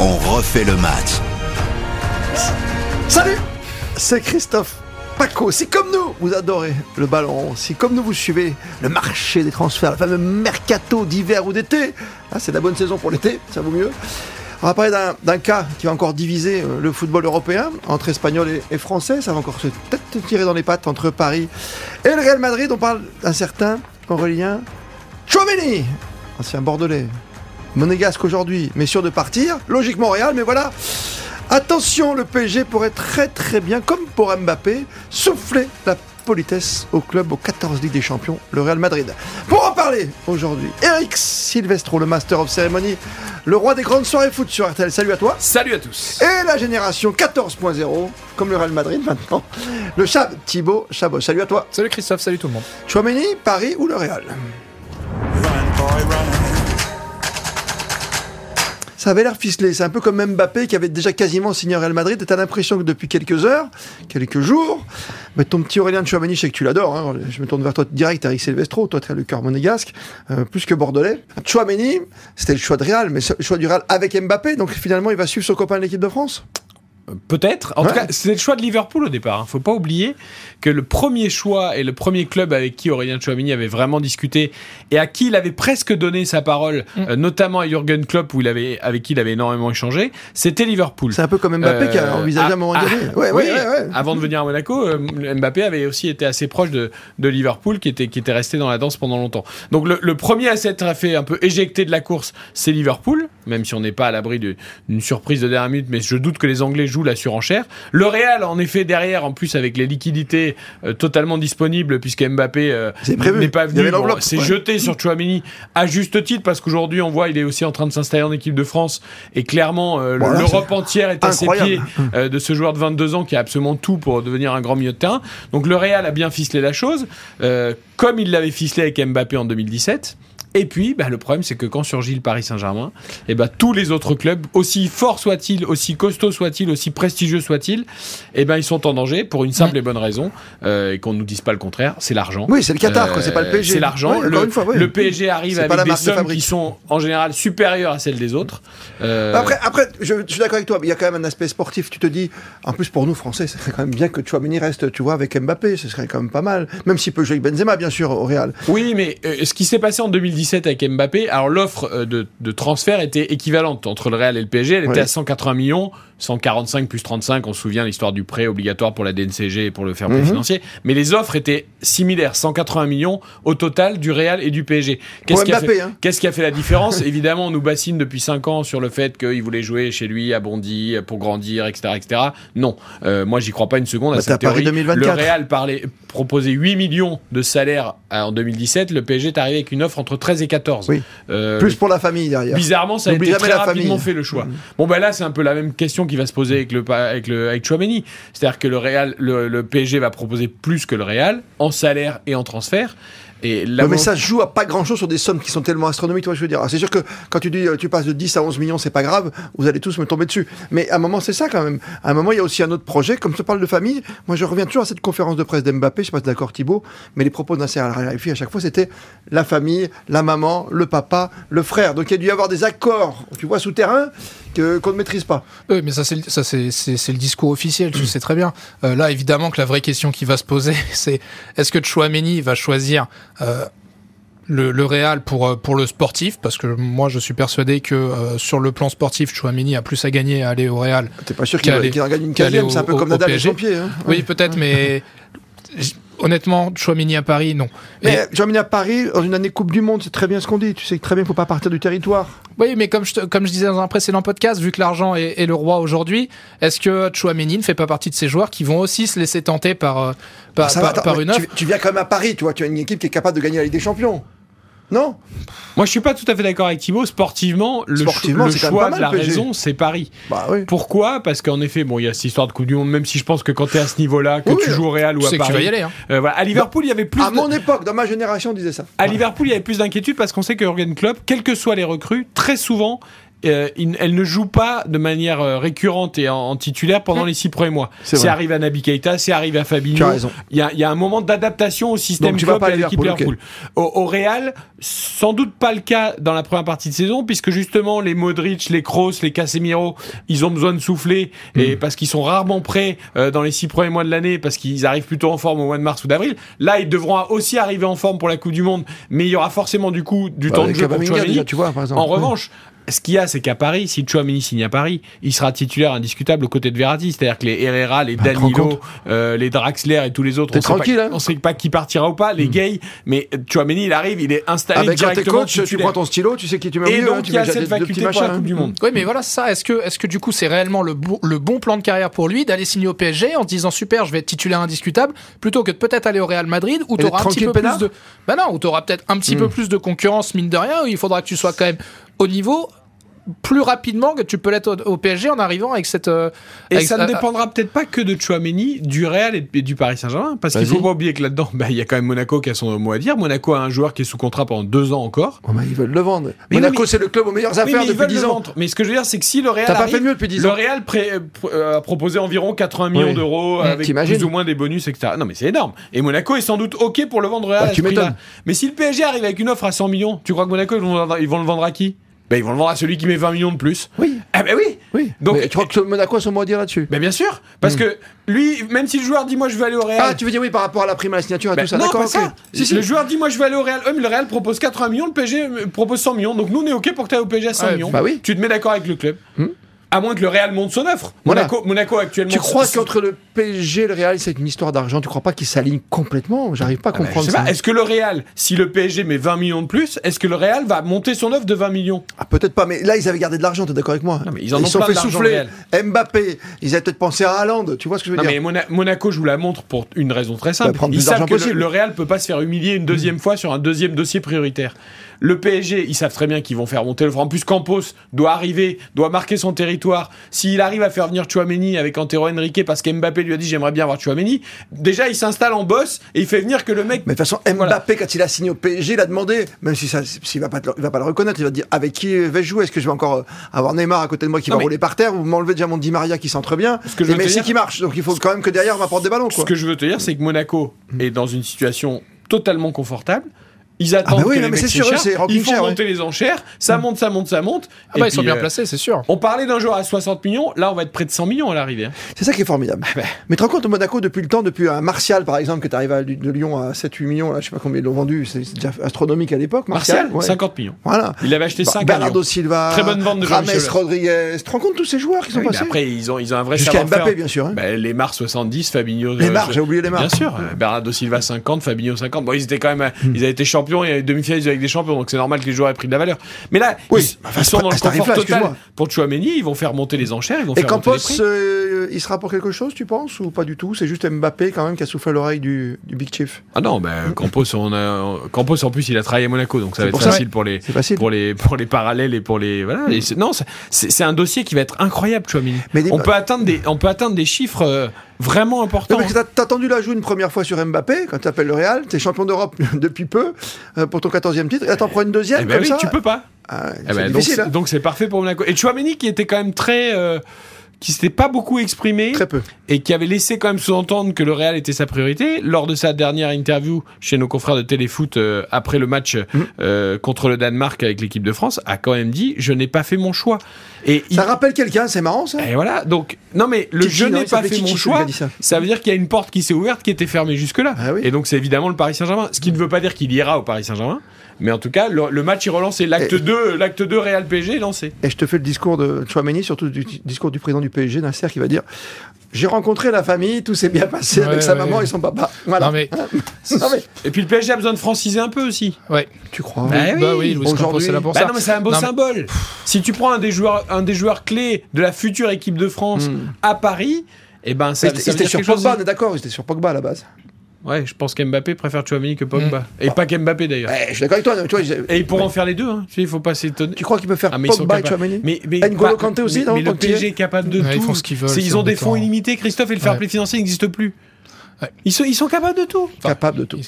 On refait le match. Salut C'est Christophe Paco. Si comme nous, vous adorez le ballon, si comme nous, vous suivez le marché des transferts, le fameux mercato d'hiver ou d'été, ah, c'est la bonne saison pour l'été, ça vaut mieux. On va parler d'un- cas qui va encore diviser euh, le football européen entre espagnol et, et français. Ça va encore se peut-être tirer dans les pattes entre Paris et le Real Madrid. On parle d'un certain Aurélien Chouameni, ancien bordelais, monégasque aujourd'hui, mais sûr de partir. Logiquement Real, mais voilà. Attention, le PSG pourrait très très bien, comme pour Mbappé, souffler la politesse au club aux 14 Ligues des Champions, le Real Madrid. Pour en parler aujourd'hui, Eric Silvestro, le Master of Ceremony, le roi des grandes soirées foot sur RTL. Salut à toi. Salut à tous. Et la génération 14.0, comme le Real Madrid maintenant, le Chab, Thibaut Chabot. Salut à toi. Salut Christophe, salut tout le monde. Chouameni, Paris ou le Real? Ça avait l'air ficelé. C'est un peu comme Mbappé qui avait déjà quasiment signé Real Madrid. Et t'as l'impression que depuis quelques heures, quelques jours, ton petit Aurélien de Chouameni, je sais que tu l'adores. hein. Je me tourne vers toi direct, Eric Silvestro. Toi, tu as le cœur monégasque, euh, plus que bordelais. Chouameni, c'était le choix de Real, mais le choix du Real avec Mbappé. Donc finalement, il va suivre son copain de l'équipe de France? Peut-être. En Ouais. tout cas, c'est le choix de Liverpool au départ. hein. Faut pas oublier que le premier choix et le premier club avec qui Aurélien Chouamini avait vraiment discuté et à qui il avait presque donné sa parole, euh, notamment à Jürgen Klopp où il avait avec qui il avait énormément échangé, c'était Liverpool. C'est un peu comme Mbappé Euh, qui a envisagé à un moment ah, donné. ah, Ouais, oui, ouais. Avant de venir à Monaco, euh, Mbappé avait aussi été assez proche de, de Liverpool, qui était, qui était resté dans la danse pendant longtemps. Donc le, le premier à s'être fait un peu éjecté de la course, c'est Liverpool, même si on n'est pas à l'abri d'une surprise de dernière minute, mais je doute que les Anglais jouent la surenchère. Le Real, en effet, derrière, en plus avec les liquidités euh, totalement disponibles, puisque Mbappé euh, n'est pas venu, bon, ouais. jeté sur Chouamini à juste titre, parce qu'aujourd'hui on voit il est aussi en train de s'installer en équipe de France, et clairement euh, Voilà, l'Europe entière est à ses pieds euh, de ce joueur de 22 ans qui a absolument tout pour devenir un grand milieu de terrain. Donc le Real a bien ficelé la chose, euh, comme il l'avait ficelé avec Mbappé en 2017. Et puis, bah, le problème, c'est que quand surgit le Paris Saint-Germain, et ben tous les autres clubs, aussi forts soient-ils, aussi costauds soient-ils, aussi prestigieux soient-ils, et ben ils sont en danger pour une simple et bonne raison, euh, et qu'on nous dise pas le contraire, c'est l'argent. Oui, c'est le Qatar, quoi, c'est pas le PSG. C'est l'argent. Ouais, le, une fois, oui. le PSG arrive avec la des de sommes qui sont en général supérieures à celles des autres. Euh, Après, après je, je suis d'accord avec toi, mais il y a quand même un aspect sportif. Tu te dis, en plus pour nous Français, ce serait quand même bien que Chouameni reste, tu vois, avec Mbappé. Ce serait quand même pas mal. Même s'il peut jouer avec Benzema, bien sûr, au Real. Oui, mais euh, ce qui s'est passé en 2017 avec Mbappé, alors l'offre euh, de, de transfert était équivalente entre le Real et le PSG. Elle était Ouais. à 180 millions, 145 plus 35. On se souvient l'histoire du prêt obligatoire pour la DNCG et pour le fair play Mhm. financier. Mais les offres étaient similaires, 180 millions au total du Real et du PSG. Qu'est-ce qui, a Mbappé, fait, hein. qu'est-ce qui a fait la différence Évidemment, on nous bassine depuis 5 ans sur le fait qu'il voulait jouer chez lui à Bondy pour grandir, etc. etc. Non, Euh, moi j'y crois pas une seconde à Bah, cette t'as Paris théorie. 2024. Le Real parlait, proposait 8 millions de salaire en 2017. Le PSG est arrivé avec une offre entre 13 et 14. Oui. Euh, Plus pour la famille derrière. Bizarrement, ça a été très rapidement famille. fait le choix. Bon, ben là, c'est un peu la même question qui va se poser avec le avec le avec Chouameni. C'est-à-dire que le Real, le, le PSG va proposer plus que le Real en salaire et en transfert. Et Ouais, mais ça joue à pas grand chose sur des sommes qui sont tellement astronomiques, toi, je veux dire. Alors, C'est sûr que quand tu dis euh, tu passes de 10 à 11 millions, c'est pas grave, vous allez tous me tomber dessus. Mais à un moment, c'est ça quand même. À un moment, il y a aussi un autre projet, comme tu parles de famille. Moi, je reviens toujours à cette conférence de presse d'Mbappé, je sais pas si d'accord, Thibaut, mais les propos Nasser Al-Khelaifi, à chaque fois, c'était la famille, la maman, le papa, le frère. Donc il y a dû y avoir des accords, tu vois, souterrains, qu'on ne maîtrise pas. Oui, mais ça, c'est le- discours officiel, tu sais très bien. Euh, là, évidemment que la vraie question qui va se poser, c'est est-ce que Chouameni va choisir euh, le, le Real pour, euh, pour le sportif? Parce que moi, je suis persuadé que euh, sur le plan sportif, Chouameni a plus à gagner à aller au Real. T'es pas sûr qu'il gagne une quinzième, c'est un peu au- comme Nadal et pied. Hein. Oui, peut-être, mais honnêtement, Chouameni à Paris, non. Et- Mais Jean-Michel à Paris, dans une année Coupe du Monde, c'est très bien ce qu'on dit. Tu sais que très bien, il faut pas partir du territoire. Oui, mais comme je, comme je disais dans un précédent podcast, vu que l'argent est, est le roi aujourd'hui, est-ce que Chouameni ne fait pas partie de ces joueurs qui vont aussi se laisser tenter par, euh, par, attends, une offre tu, tu viens quand même à Paris, tu vois, tu as une équipe qui est capable de gagner la Ligue des Champions. Non Moi, je suis pas tout à fait d'accord avec Thibaut. Sportivement, le, cho- choix de la PSG. raison, c'est Paris. Bah oui. Pourquoi? Parce qu'en effet, bon, il y a cette histoire de Coupe du Monde, même si je pense que quand tu es à ce niveau-là, que Oui, tu joues au Real ou à sais que Paris. tu vas y aller. Hein. euh, voilà. À Liverpool, il y avait plus À de- mon époque, dans ma génération, on disait ça. À Liverpool, il y avait plus d'inquiétude parce qu'on sait que Jurgen Klopp, quelles que soient les recrues, très souvent euh, il- elle ne joue pas de manière euh, récurrente et en, en titulaire pendant les six premiers mois. C'est arrivé à Naby Keita, c'est arrivé à Fabinho. Tu as raison. Il y a, il y a un moment d'adaptation au système et à l'équipe Liverpool, Liverpool. Au, au Real, sans doute pas le cas dans la première partie de saison, puisque justement les Modric, les Kroos, les Casemiro, ils ont besoin de souffler Hmm. et parce qu'ils sont rarement prêts euh, dans les six premiers mois de l'année, parce qu'ils arrivent plutôt en forme au mois de mars ou d'avril. Là, ils devront aussi arriver en forme pour la Coupe du Monde, mais il y aura forcément du coup du Bah, temps de jeu pour déjà, tu vois, par exemple. En revanche, ce qu'il y a, c'est qu'à Paris, si Chouameni signe à Paris, il sera titulaire indiscutable aux côtés de Verratti. C'est-à-dire que les Herrera, les Bah, Danilo, euh, les Draxler et tous les autres, on sait, pas, tranquille, hein on sait pas qui partira ou pas, les gays. Mais Chouameni, il arrive, il est installé Avec quand t'es directement coach, tu prends ton stylo, tu sais qui tu mets au Et milieu, hein, donc, tu il y a cette faculté pour la machins, Coupe du hein. Monde. Oui, mais voilà, ça. Est-ce que, est-ce que du coup, c'est réellement le bon, le bon plan de carrière pour lui d'aller signer au PSG en se disant super, je vais être titulaire indiscutable, plutôt que de peut-être aller au Real Madrid où Et tu auras d'être un petit peu plus de. Bah non, où tu auras peut-être un petit peu plus de concurrence, mine de rien, où il faudra que tu sois quand même au niveau plus rapidement que tu peux l'être au, au PSG en arrivant avec cette. euh, Et avec- ça ne euh, dépendra peut-être pas que de Chouameni, du Real et et du Paris Saint-Germain, parce qu'il Vas-y. faut pas oublier que là-dedans, bah, il y a quand même Monaco qui a son mot à dire. Monaco a un joueur qui est sous contrat pendant deux ans encore. Oh, bah, ils veulent le vendre. Mais Monaco, c'est le club aux meilleures affaires depuis veulent le 10 ans. vendre. Mais ce que je veux dire, c'est que si le Real T'as pas fait mieux depuis 10 le ans. Real pré- euh, a proposé environ 80 millions Oui. d'euros Mmh, avec plus ou moins des bonus, etc. Non, mais c'est énorme. Et Monaco est sans doute ok pour le vendre au Real Bah, à tu m'étonnes. Mais si le PSG arrive avec une offre à 100 millions, tu crois que Monaco ils vont, le vendre- ils vont le vendre à qui? Ben ils vont le vendre à celui qui met 20 millions de plus. Oui. Ah ben oui. Oui. Donc- Donc, tu crois que Monaco a son mot à dire là-dessus? Ben bien sûr, parce que lui, même si le joueur dit moi je veux aller au Real. Ah, tu veux dire oui par rapport à la prime à la signature et Ben tout ça, non, d'accord, pas ok. ça. Si, si. Le joueur dit moi je vais aller au Real. Eux, mais le Real propose 80 millions, le PSG euh, propose 100 millions. Donc nous on est ok pour que tu ailles au PSG à 100 Ouais, millions. bah oui. Tu te mets d'accord avec le club. Hmm. À moins que le Real monte son offre. Voilà. Monaco, Monaco actuellement. Tu crois qu'entre le PSG et le Real, c'est une histoire d'argent? Tu crois pas qu'ils s'alignent complètement? J'arrive pas à Ah ben, comprendre ça. Est-ce que le Real, si le PSG met 20 millions de plus, est-ce que le Real va monter son offre de 20 millions? Ah, peut-être pas, mais là, ils avaient gardé de l'argent, t'es d'accord avec moi? Non, mais ils en ont se sont plein fait souffler. le Mbappé, ils avaient peut-être pensé à Haaland, tu vois ce que je veux Non, dire? mais Mona- Monaco joue la montre pour une raison très simple. Bah, Ils savent que le, le Real peut pas se faire humilier une deuxième fois sur un deuxième dossier prioritaire. Le PSG, ils savent très bien qu'ils vont faire monter le En plus, Campos doit arriver, doit marquer son territoire. S'il arrive à faire venir Chouameni avec Antero Henrique parce qu'Mbappé lui a dit j'aimerais bien avoir Chouameni, déjà il s'installe en boss et il fait venir que le mec. Mais de toute façon, Mbappé, Voilà. quand il a signé au PSG, il a demandé, même si ça, s'il va pas, te le- il va pas le reconnaître, il va te dire avec qui vais-je jouer? Est-ce que je vais encore euh, avoir Neymar à côté de moi qui Non, va rouler par terre ou m'enlever déjà mon Di Maria qui s'entre bien? Ce que je et veux te Messi dire- qui marche Donc il faut quand même que derrière on m'apporte des ballons. Ce Quoi. que je veux te dire, c'est que Monaco est dans une situation totalement confortable. Ils attendent bah oui, que non, les mais mecs c'est sûr, Ils font ouais. monter les enchères. Ça monte, ça monte, ça monte. Ah Et bah, ils sont bien euh, placés, c'est sûr. On parlait d'un joueur à 60 millions. Là, on va être près de 100 millions à l'arrivée. hein. C'est ça qui est formidable. ben. Mais tu te rends compte, Monaco, depuis le temps, depuis un Martial par exemple, qui est arrivé à- de Lyon à 7-8 millions, là, je sais pas combien ils l'ont vendu, c'est déjà astronomique à l'époque. Martial, Martial, ouais. 50 millions. Voilà. Il avait acheté Bah, 5 Bernardo millions. Silva, Très bonne vente de Rames. Rodriguez. Tu te rends compte tous ces joueurs qui sont Oui, mais passés après, ils ont, ils ont un vrai Jusqu'à. Mbappé, bien sûr. hein. Les Mars 70, Fabinho. Les euh, Mars, je- j'ai oublié les Mars. Bien sûr. euh, Bernardo Silva 50, Fabinho 50. Bon, ils étaient quand même, Hmm. ils avaient été champions et demi-finalistes avec des champions, donc c'est normal que les joueurs aient pris de la valeur. Mais là, Oui, ils, ils sont dans le confort total. Pour Chouameni, ils vont faire monter les enchères, ils vont Et faire monter Campos, les prix. euh, il sera pour quelque chose, tu penses, ou pas du tout? C'est juste Mbappé quand même qui a soufflé l'oreille du, du Big Chief. Ah non, ben, Campos, on a, Campos en plus, il a travaillé à Monaco, donc ça va être pour ça. facile pour les, facile. pour les, pour les parallèles et pour les, voilà. Et c'est- non, c'est- un dossier qui va être incroyable, Chouameni. Mais On peut atteindre des, on peut atteindre des chiffres euh, vraiment importants. Non, mais t'as t'as tendu la joue une première fois sur Mbappé quand tu appelles le Real, t'es champion d'Europe depuis peu euh, pour ton 14e titre, et là t'en prends une deuxième Eh ben comme oui, ça tu peux pas. Ah, Eh ben, donc difficile, c'est- hein. donc c'est parfait pour Monaco. Et Chouameni qui était quand même très, euh, qui s'était pas beaucoup exprimé Très peu. et qui avait laissé quand même sous-entendre que le Real était sa priorité lors de sa dernière interview chez nos confrères de Téléfoot euh, après le match Mmh. euh, contre le Danemark avec l'équipe de France a quand même dit je n'ai pas fait mon choix. Et il- Ça rappelle quelqu'un, c'est marrant ça? Et voilà, donc non mais le je n'ai pas fait mon choix, ça. ça veut dire qu'il y a une porte qui s'est ouverte qui était fermée jusque-là. Ah oui. Et donc c'est évidemment le Paris Saint-Germain, ce qui ne veut pas dire qu'il ira au Paris Saint-Germain, mais en tout cas le, le match est relancé, l'acte Et- 2, l'acte 2 Real PSG est lancé. Et je te fais le discours de Chouameni, surtout du discours du président du PSG, Nasser, qui va dire J'ai rencontré la famille, tout s'est bien passé Ouais, avec sa ouais. maman et son papa. Voilà. Non mais, Non, mais Et puis le PSG a besoin de franciser un peu aussi. ouais. tu crois? Bah oui. Bah oui, Aujourd'hui- là pour Bah ça. non mais c'est un beau Non, mais- symbole. Si tu prends un des joueurs, un des joueurs clés de la future équipe de France à Paris, et ben ça, dire sur. Pogba, on est d'accord, ils étaient sur Pogba à la base. Ouais, je pense qu'Mbappé préfère Chouameni que Pogba. Et pas qu'Mbappé d'ailleurs. Eh, je suis d'accord avec toi, j'ai- Et ils pourront faire les deux. Hein. Tu sais, Il faut pas s'étonner. tu crois qu'il peut faire Ah, mais ils sont Pogba et capables. Chouameni Mais, mais N'Golo pas- Kanté aussi, mais, non, mais le PSG est capable de Ouais, tout. ils font ce qu'ils veulent, Ils ont des fonds illimités, Christophe, et le fair Ouais. play financier n'existe plus. Ouais. Ils, sont, ils sont capables de tout. Enfin, Capable de tout. Ouais.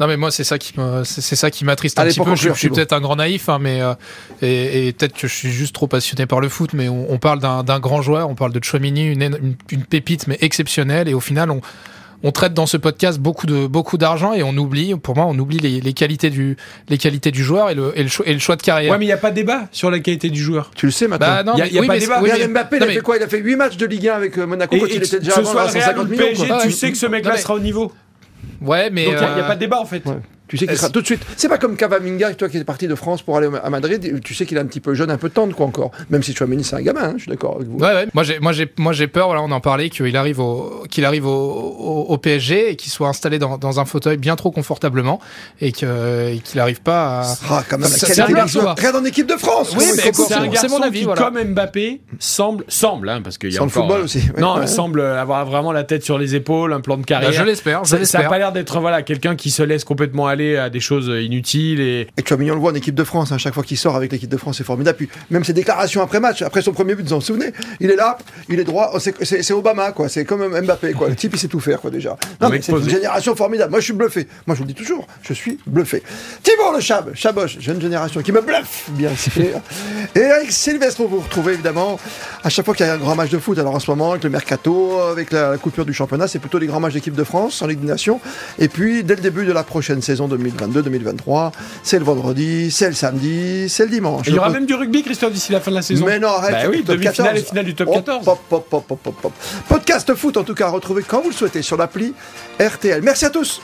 Non mais moi c'est ça qui me- c'est ça qui m'attriste un Allez, petit peu. Je, conclure, je suis peut-être un grand naïf, hein, mais euh, et, et peut-être que je suis juste trop passionné par le foot. Mais on, on parle d'un d'un grand joueur, on parle de Chouamini, une, une, une pépite mais exceptionnelle. Et au final, on on traite dans ce podcast beaucoup de beaucoup d'argent et on oublie, pour moi, on oublie les, les qualités du les qualités du joueur et le et le, choix, et le choix de carrière. Ouais, mais il n'y a pas de débat sur la qualité du joueur. Tu le sais maintenant. bah non, y a- mais- y a oui, pas mais- débat. oui, Regarde mais- Mbappé, il a mais- fait quoi? Il a fait 8 matchs de Ligue 1 avec euh, Monaco Et, quand et il était déjà ce avant Real 150 ou le millions. PSG, tu sais que ce mec-là mais- sera au niveau. Ouais, mais Donc il n'y a, euh, pas de débat en fait. Ouais. Tu sais qu'il sera tout de suite. C'est pas comme Cavaminga, toi qui es parti de France pour aller à Madrid. Tu sais qu'il est un petit peu jeune, un peu tendre quoi encore. Même si Chouameni c'est un gamin, hein, je suis d'accord avec vous. Ouais, ouais. Moi, j'ai, moi, j'ai, moi, j'ai peur. Voilà, on en parlait qu'il arrive au, qu'il arrive au, au, au PSG et qu'il soit installé dans, dans un fauteuil bien trop confortablement et que, qu'il n'arrive pas à. Ah, quand même. Regarde en équipe de France. Oui, mais. C'est un c'est garçon mon avis, qui, voilà. comme Mbappé, semble, semble, hein, parce qu'il y a Sans le football euh, aussi. ouais. Non, Ouais. semble avoir vraiment la tête sur les épaules, un plan de Bah, carrière. je l'espère. Ça, ça a l'espère. pas l'air d'être voilà quelqu'un qui se laisse complètement aller à des choses inutiles et Et Chouameni, on le voit en équipe de France, hein, chaque fois qu'il sort avec l'équipe de France, c'est formidable. Puis même ses déclarations après match, après son premier but, vous en souvenez? Il est là, il est droit, c'est- Obama, quoi. C'est comme Mbappé, quoi. Le type, il sait tout faire, quoi, déjà. Non, mais c'est une génération formidable. Moi, je suis bluffé. Moi, je vous le dis toujours, je suis bluffé. Thibault le Chab, Chaboche, jeune génération qui me bluffe, bien sûr. Et avec Sylvestre, vous vous retrouvez évidemment à chaque fois qu'il y a un grand match de foot. Alors en ce moment, avec le mercato, avec la coupure du championnat, c'est plutôt les grands matchs d'équipe de France en Ligue des Nations. Et puis, dès le début de la prochaine saison 2022-2023, c'est le vendredi, c'est le samedi, c'est le dimanche. il y aura même du rugby, Christophe, d'ici la fin de la saison. mais non, arrête. Bah oui, top demi-finale 14. et finale du top Hop, 14. hop, hop, hop, hop, hop. Podcast foot, en tout cas, retrouvé quand vous le souhaitez sur l'appli RTL. Merci à tous.